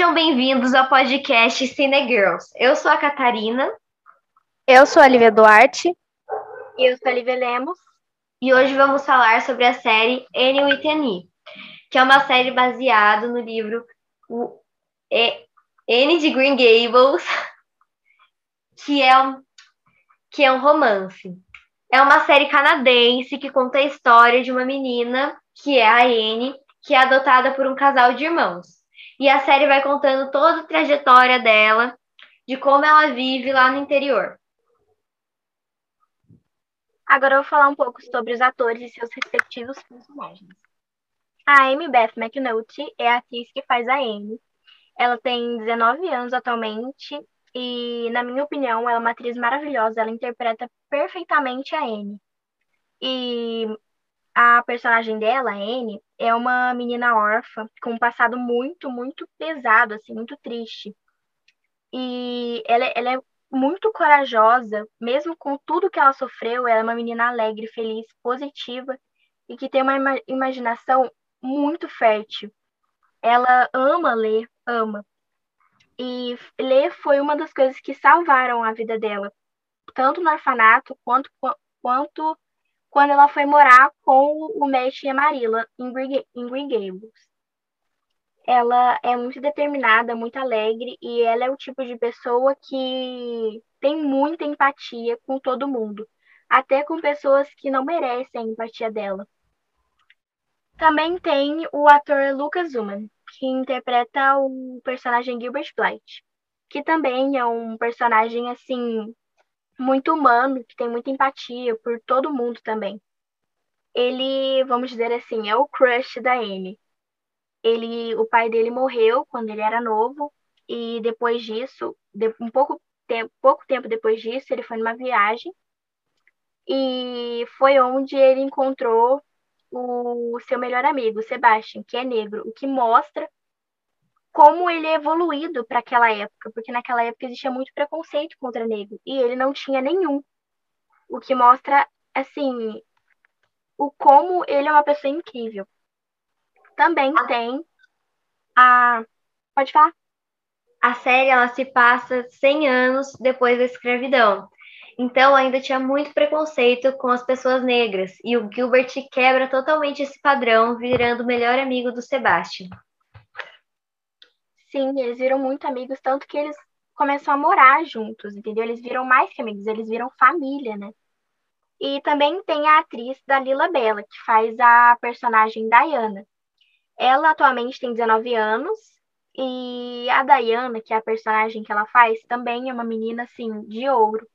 Sejam bem-vindos ao podcast Cine Girls. Eu sou a Catarina. Eu sou a Lívia Duarte. E eu sou a Lívia Lemos. E hoje vamos falar sobre a série Annie with Annie, que é uma série baseada no livro Annie de Green Gables, que é um, que é um romance. É uma série canadense que conta a história de uma menina, que é a Anne, que é adotada por um casal de irmãos. E a série vai contando toda a trajetória dela, de como ela vive lá no interior. Agora eu vou falar um pouco sobre os atores e seus respectivos personagens. A Amy Beth McNulty é a atriz que faz a Amy. Ela tem 19 anos atualmente e, na minha opinião, ela é uma atriz maravilhosa. Ela interpreta perfeitamente a Anne. E personagem dela, a Anne, é uma menina órfã com um passado muito, muito pesado, assim, muito triste. E ela, ela é muito corajosa, mesmo com tudo que ela sofreu, ela é uma menina alegre, feliz, positiva e que tem uma ima imaginação muito fértil. Ela ama ler, ama. E ler foi uma das coisas que salvaram a vida dela, tanto no orfanato quanto, quanto quando ela foi morar com o Matt e a Marilla em Green, Gables. Ela é muito determinada, muito alegre e ela é o tipo de pessoa que tem muita empatia com todo mundo, até com pessoas que não merecem a empatia dela. Também tem o ator Lucas Zuman, que interpreta o personagem Gilbert Blight, que também é um personagem assim muito humano, que tem muita empatia por todo mundo também. Ele, vamos dizer assim, é o crush da Anne. Ele, o pai dele morreu quando ele era novo e depois disso, um pouco tempo, pouco tempo depois disso, ele foi numa viagem e foi onde ele encontrou o seu melhor amigo, Sebastian, que é negro, o que mostra como ele é evoluído para aquela época, porque naquela época existia muito preconceito contra negro e ele não tinha nenhum. O que mostra, assim, o como ele é uma pessoa incrível. Também ah. tem a. Pode falar? A série ela se passa 100 anos depois da escravidão. Então ainda tinha muito preconceito com as pessoas negras e o Gilbert quebra totalmente esse padrão, virando o melhor amigo do Sebastian. Sim, eles viram muito amigos, tanto que eles começam a morar juntos, entendeu? Eles viram mais que amigos, eles viram família, né? E também tem a atriz Dalila Bella, que faz a personagem Diana. Ela atualmente tem 19 anos e a Diana, que é a personagem que ela faz, também é uma menina assim de ouro,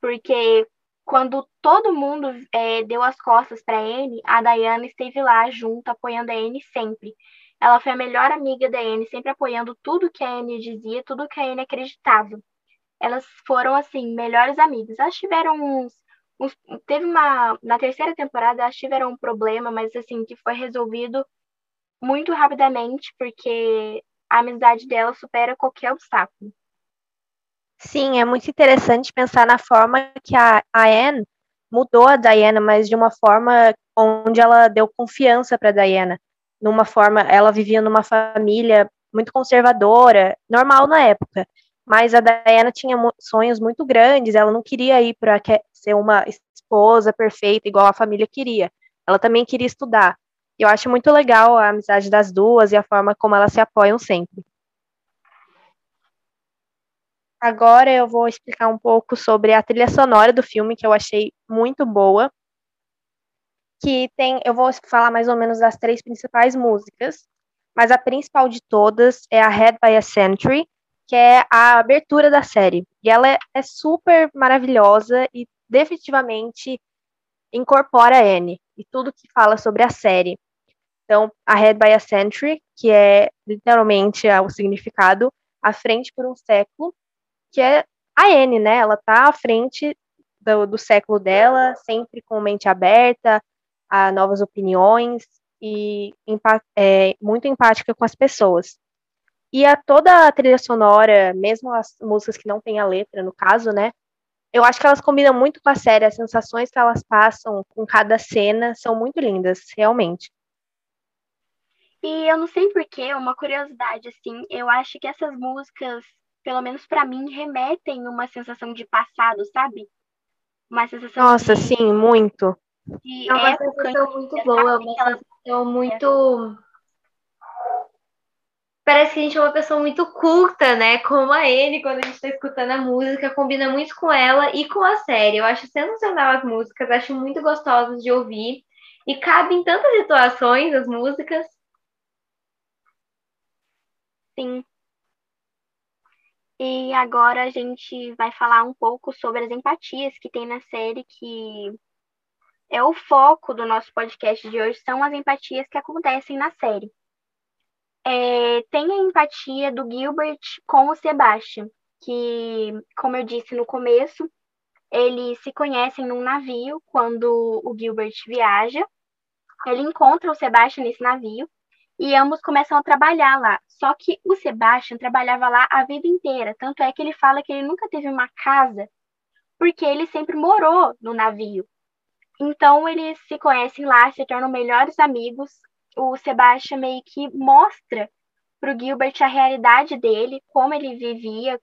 porque quando todo mundo é, deu as costas para Anne, a Diana esteve lá junto, apoiando a Anne sempre. Ela foi a melhor amiga da Anne, sempre apoiando tudo que a Anne dizia, tudo que a Anne acreditava. Elas foram, assim, melhores amigas. Elas tiveram uns, uns. Teve uma. Na terceira temporada, elas tiveram um problema, mas, assim, que foi resolvido muito rapidamente, porque a amizade dela supera qualquer obstáculo. Sim, é muito interessante pensar na forma que a, a Anne mudou a Diana, mas de uma forma onde ela deu confiança para Diana numa forma, ela vivia numa família muito conservadora, normal na época, mas a Diana tinha sonhos muito grandes, ela não queria ir para ser uma esposa perfeita igual a família queria. Ela também queria estudar. Eu acho muito legal a amizade das duas e a forma como elas se apoiam sempre. Agora eu vou explicar um pouco sobre a trilha sonora do filme, que eu achei muito boa que tem, eu vou falar mais ou menos das três principais músicas, mas a principal de todas é a Head by a Century, que é a abertura da série. E ela é, é super maravilhosa e definitivamente incorpora a Anne e tudo que fala sobre a série. Então, a Head by a Century, que é literalmente é o significado, à frente por um século, que é a Anne, né? Ela tá à frente do, do século dela, sempre com mente aberta, a novas opiniões e é, muito empática com as pessoas. E a toda a trilha sonora, mesmo as músicas que não têm a letra, no caso, né? Eu acho que elas combinam muito com a série, as sensações que elas passam com cada cena são muito lindas, realmente. E eu não sei porquê, uma curiosidade, assim, eu acho que essas músicas, pelo menos para mim, remetem uma sensação de passado, sabe? Uma sensação Nossa, de, sim, muito. De é uma sensação muito boa, uma sensação muito parece que a gente é uma pessoa muito culta, né? Como a Anne, quando a gente está escutando a música, combina muito com ela e com a série. Eu acho sensacional as músicas, acho muito gostosas de ouvir. E cabe em tantas situações as músicas. Sim. E agora a gente vai falar um pouco sobre as empatias que tem na série, que é o foco do nosso podcast de hoje, são as empatias que acontecem na série é, tem a empatia do Gilbert com o Sebastian, que, como eu disse no começo, eles se conhecem num navio quando o Gilbert viaja. Ele encontra o Sebastian nesse navio e ambos começam a trabalhar lá. Só que o Sebastian trabalhava lá a vida inteira, tanto é que ele fala que ele nunca teve uma casa, porque ele sempre morou no navio. Então eles se conhecem lá, se tornam melhores amigos, o Sebastian meio que mostra para o Gilbert a realidade dele, como ele vivia,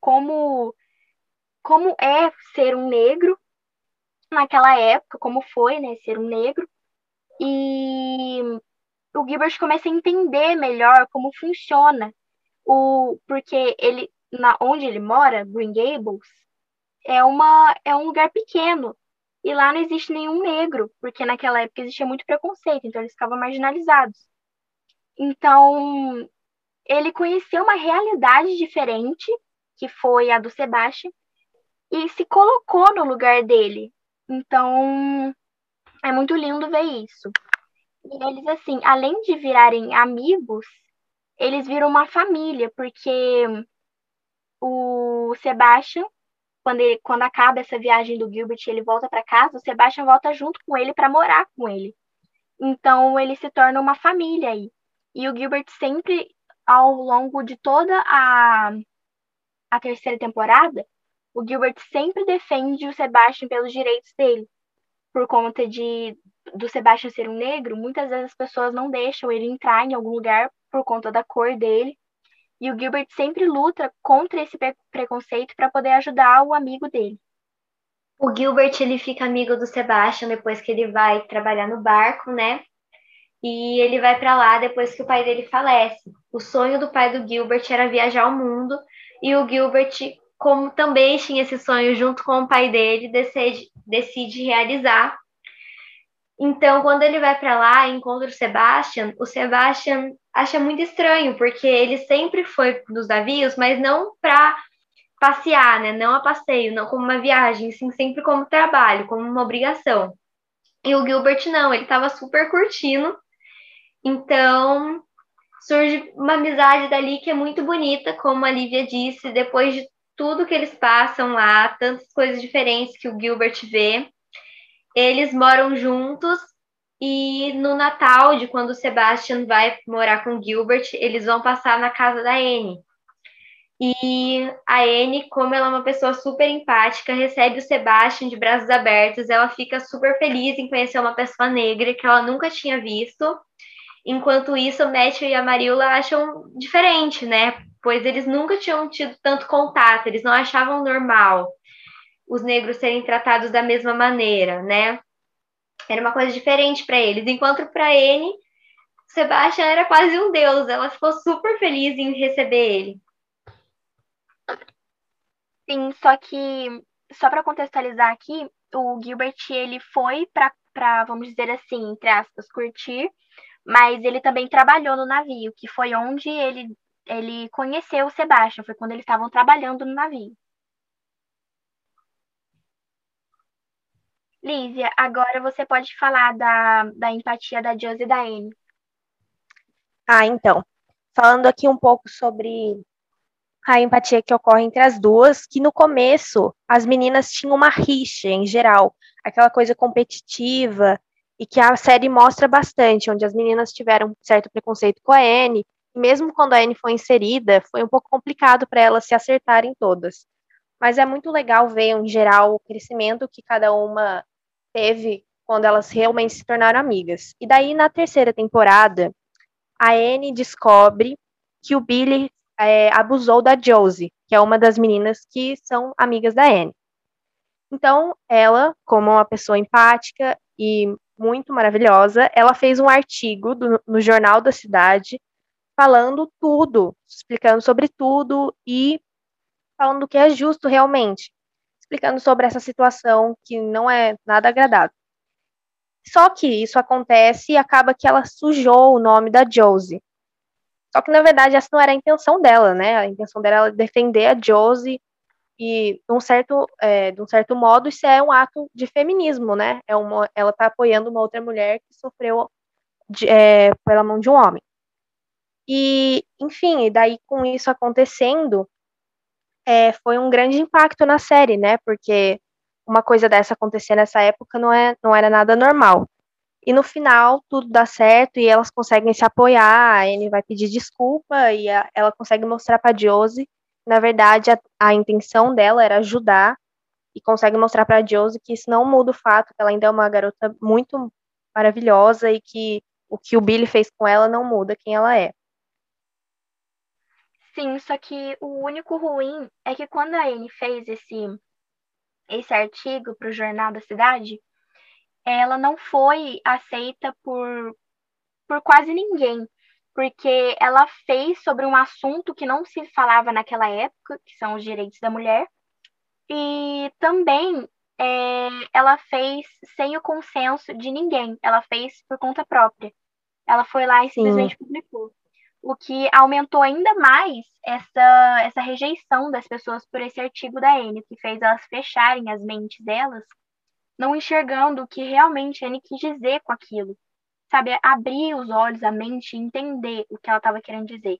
como como é ser um negro naquela época, como foi, né, ser um negro. E o Gilbert começa a entender melhor como funciona o porque ele na onde ele mora, Green Gables, é uma é um lugar pequeno e lá não existe nenhum negro, porque naquela época existia muito preconceito, então eles ficavam marginalizados. Então, ele conheceu uma realidade diferente, que foi a do Sebastião, e se colocou no lugar dele. Então, é muito lindo ver isso. E eles, assim, além de virarem amigos, eles viram uma família, porque o Sebastian quando, ele, quando acaba essa viagem do Gilbert ele volta para casa, o Sebastian volta junto com ele para morar com ele. Então ele se torna uma família aí. E o Gilbert sempre, ao longo de toda a, a terceira temporada, o Gilbert sempre defende o Sebastian pelos direitos dele. Por conta de do Sebastian ser um negro, muitas vezes as pessoas não deixam ele entrar em algum lugar por conta da cor dele. E o Gilbert sempre luta contra esse preconceito para poder ajudar o amigo dele. O Gilbert ele fica amigo do Sebastian depois que ele vai trabalhar no barco, né? E ele vai para lá depois que o pai dele falece. O sonho do pai do Gilbert era viajar ao mundo e o Gilbert, como também tinha esse sonho junto com o pai dele, decide, decide realizar então, quando ele vai para lá e encontra o Sebastian, o Sebastian acha muito estranho, porque ele sempre foi nos navios, mas não para passear, né? Não a passeio, não como uma viagem, sim sempre como trabalho, como uma obrigação. E o Gilbert não, ele estava super curtindo. Então, surge uma amizade dali que é muito bonita, como a Lívia disse, depois de tudo que eles passam lá, tantas coisas diferentes que o Gilbert vê eles moram juntos e no Natal, de quando o Sebastian vai morar com Gilbert, eles vão passar na casa da Anne. E a Anne, como ela é uma pessoa super empática, recebe o Sebastian de braços abertos. Ela fica super feliz em conhecer uma pessoa negra que ela nunca tinha visto. Enquanto isso, o Matthew e a Marilla acham diferente, né? Pois eles nunca tinham tido tanto contato, eles não achavam normal os negros serem tratados da mesma maneira, né? Era uma coisa diferente para eles. Enquanto para Anne, Sebastian era quase um deus. Ela ficou super feliz em receber ele. Sim, só que só para contextualizar aqui, o Gilbert ele foi para, vamos dizer assim, entre aspas, curtir, mas ele também trabalhou no navio, que foi onde ele ele conheceu o Sebastian, foi quando eles estavam trabalhando no navio. Lízia, agora você pode falar da, da empatia da Josie e da Anne. Ah, então. Falando aqui um pouco sobre a empatia que ocorre entre as duas, que no começo as meninas tinham uma rixa em geral, aquela coisa competitiva, e que a série mostra bastante, onde as meninas tiveram certo preconceito com a Anne, e mesmo quando a Anne foi inserida, foi um pouco complicado para elas se acertarem todas. Mas é muito legal ver, em geral, o crescimento que cada uma teve quando elas realmente se tornaram amigas. E daí, na terceira temporada, a Anne descobre que o Billy é, abusou da Josie, que é uma das meninas que são amigas da Anne. Então, ela, como uma pessoa empática e muito maravilhosa, ela fez um artigo do, no Jornal da Cidade falando tudo, explicando sobre tudo e falando que é justo realmente, explicando sobre essa situação que não é nada agradável. Só que isso acontece e acaba que ela sujou o nome da Josie. Só que na verdade essa não era a intenção dela, né? A intenção dela era defender a Josie e de um certo, é, de um certo modo isso é um ato de feminismo, né? É uma, ela está apoiando uma outra mulher que sofreu de, é, pela mão de um homem. E, enfim, daí com isso acontecendo, é, foi um grande impacto na série, né? Porque uma coisa dessa acontecer nessa época não, é, não era nada normal. E no final tudo dá certo e elas conseguem se apoiar, Anne vai pedir desculpa e a, ela consegue mostrar para Josie, na verdade a, a, intenção dela era ajudar e consegue mostrar para Josie que isso não muda o fato que ela ainda é uma garota muito maravilhosa e que o que o Billy fez com ela não muda quem ela é. Sim, só que o único ruim é que quando a Anne fez esse, esse artigo para o Jornal da Cidade, ela não foi aceita por, por quase ninguém, porque ela fez sobre um assunto que não se falava naquela época, que são os direitos da mulher, e também é, ela fez sem o consenso de ninguém, ela fez por conta própria. Ela foi lá e simplesmente Sim. publicou o que aumentou ainda mais essa, essa rejeição das pessoas por esse artigo da Anne, que fez elas fecharem as mentes delas, não enxergando o que realmente Anne quis dizer com aquilo. Sabe, abrir os olhos, a mente e entender o que ela estava querendo dizer.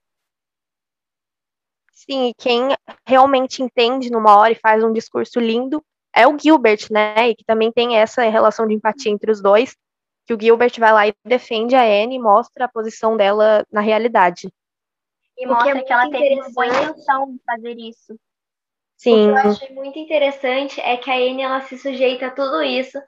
Sim, e quem realmente entende numa hora e faz um discurso lindo é o Gilbert, né? E que também tem essa relação de empatia entre os dois que o Gilbert vai lá e defende a Anne e mostra a posição dela na realidade. E mostra que, é que ela teve boa intenção de fazer isso. Sim. O que eu achei muito interessante é que a Anne ela se sujeita a tudo isso,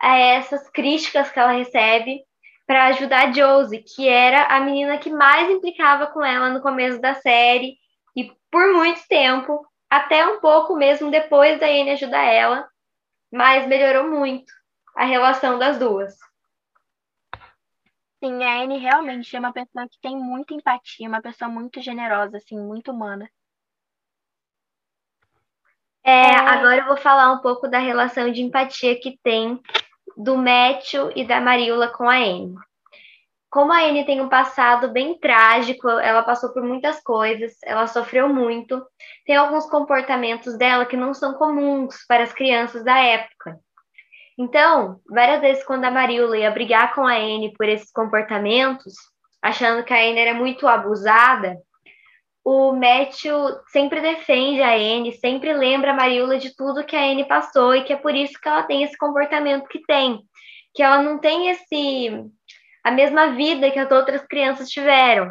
a essas críticas que ela recebe para ajudar a Josie, que era a menina que mais implicava com ela no começo da série e por muito tempo, até um pouco mesmo depois da Anne ajudar ela, mas melhorou muito a relação das duas. Sim, a Anne realmente é uma pessoa que tem muita empatia, uma pessoa muito generosa, assim, muito humana. É, agora eu vou falar um pouco da relação de empatia que tem do Matthew e da Mariola com a Anne. Como a Anne tem um passado bem trágico, ela passou por muitas coisas, ela sofreu muito, tem alguns comportamentos dela que não são comuns para as crianças da época. Então, várias vezes quando a Maríola ia brigar com a Anne por esses comportamentos, achando que a Anne era muito abusada, o Matthew sempre defende a Anne, sempre lembra a Maríola de tudo que a Anne passou e que é por isso que ela tem esse comportamento que tem, que ela não tem esse a mesma vida que as outras crianças tiveram.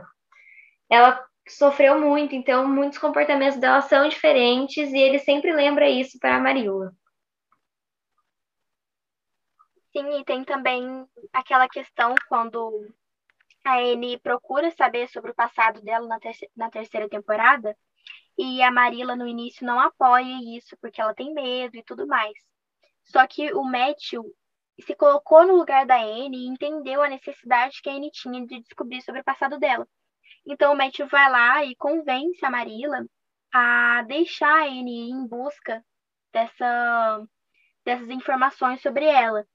Ela sofreu muito, então muitos comportamentos dela são diferentes e ele sempre lembra isso para a Maríola. Sim, e tem também aquela questão quando a Anne procura saber sobre o passado dela na, ter na terceira temporada e a Marilla no início não apoia isso porque ela tem medo e tudo mais. Só que o Matthew se colocou no lugar da Anne e entendeu a necessidade que a Anne tinha de descobrir sobre o passado dela. Então o Matthew vai lá e convence a Marilla a deixar a Anne ir em busca dessa, dessas informações sobre ela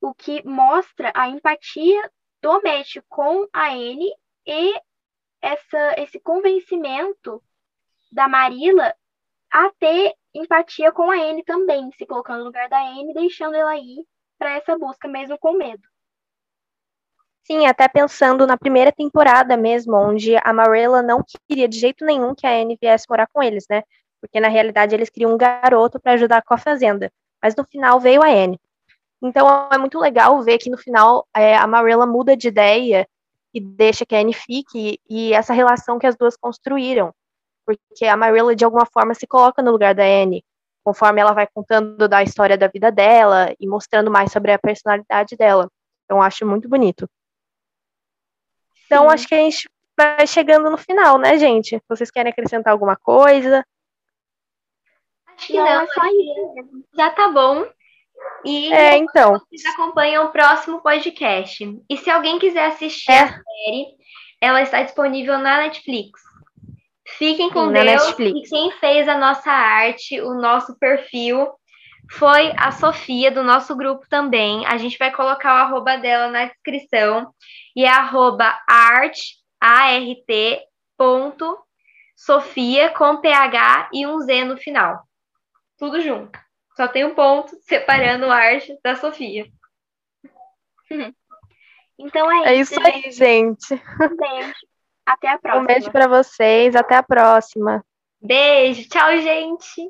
o que mostra a empatia do Matt com a Anne e essa, esse convencimento da Marilla a ter empatia com a Anne também, se colocando no lugar da Anne, deixando ela ir para essa busca mesmo com medo. Sim, até pensando na primeira temporada mesmo, onde a Marilla não queria de jeito nenhum que a Anne viesse morar com eles, né? Porque na realidade eles queriam um garoto para ajudar com a fazenda. Mas no final veio a Anne. Então é muito legal ver que no final é, a Marilla muda de ideia e deixa que a Anne fique e essa relação que as duas construíram. Porque a Marilla, de alguma forma, se coloca no lugar da Anne, conforme ela vai contando da história da vida dela e mostrando mais sobre a personalidade dela. Então acho muito bonito. Então, Sim. acho que a gente vai chegando no final, né, gente? Vocês querem acrescentar alguma coisa? Acho que não, não é só isso. Já tá bom. E é, então. vocês acompanham o próximo podcast. E se alguém quiser assistir é. a série, ela está disponível na Netflix. Fiquem com Sim, Deus. E quem fez a nossa arte, o nosso perfil, foi a Sofia, do nosso grupo também. A gente vai colocar o arroba dela na descrição. E é arroba art, A-R-T, ponto, Sofia, com PH e um Z no final. Tudo junto. Só tem um ponto separando a arte da Sofia. Então é, é isso. É isso aí, gente. Um beijo. Até a próxima. Um beijo para vocês. Até a próxima. Beijo. Tchau, gente.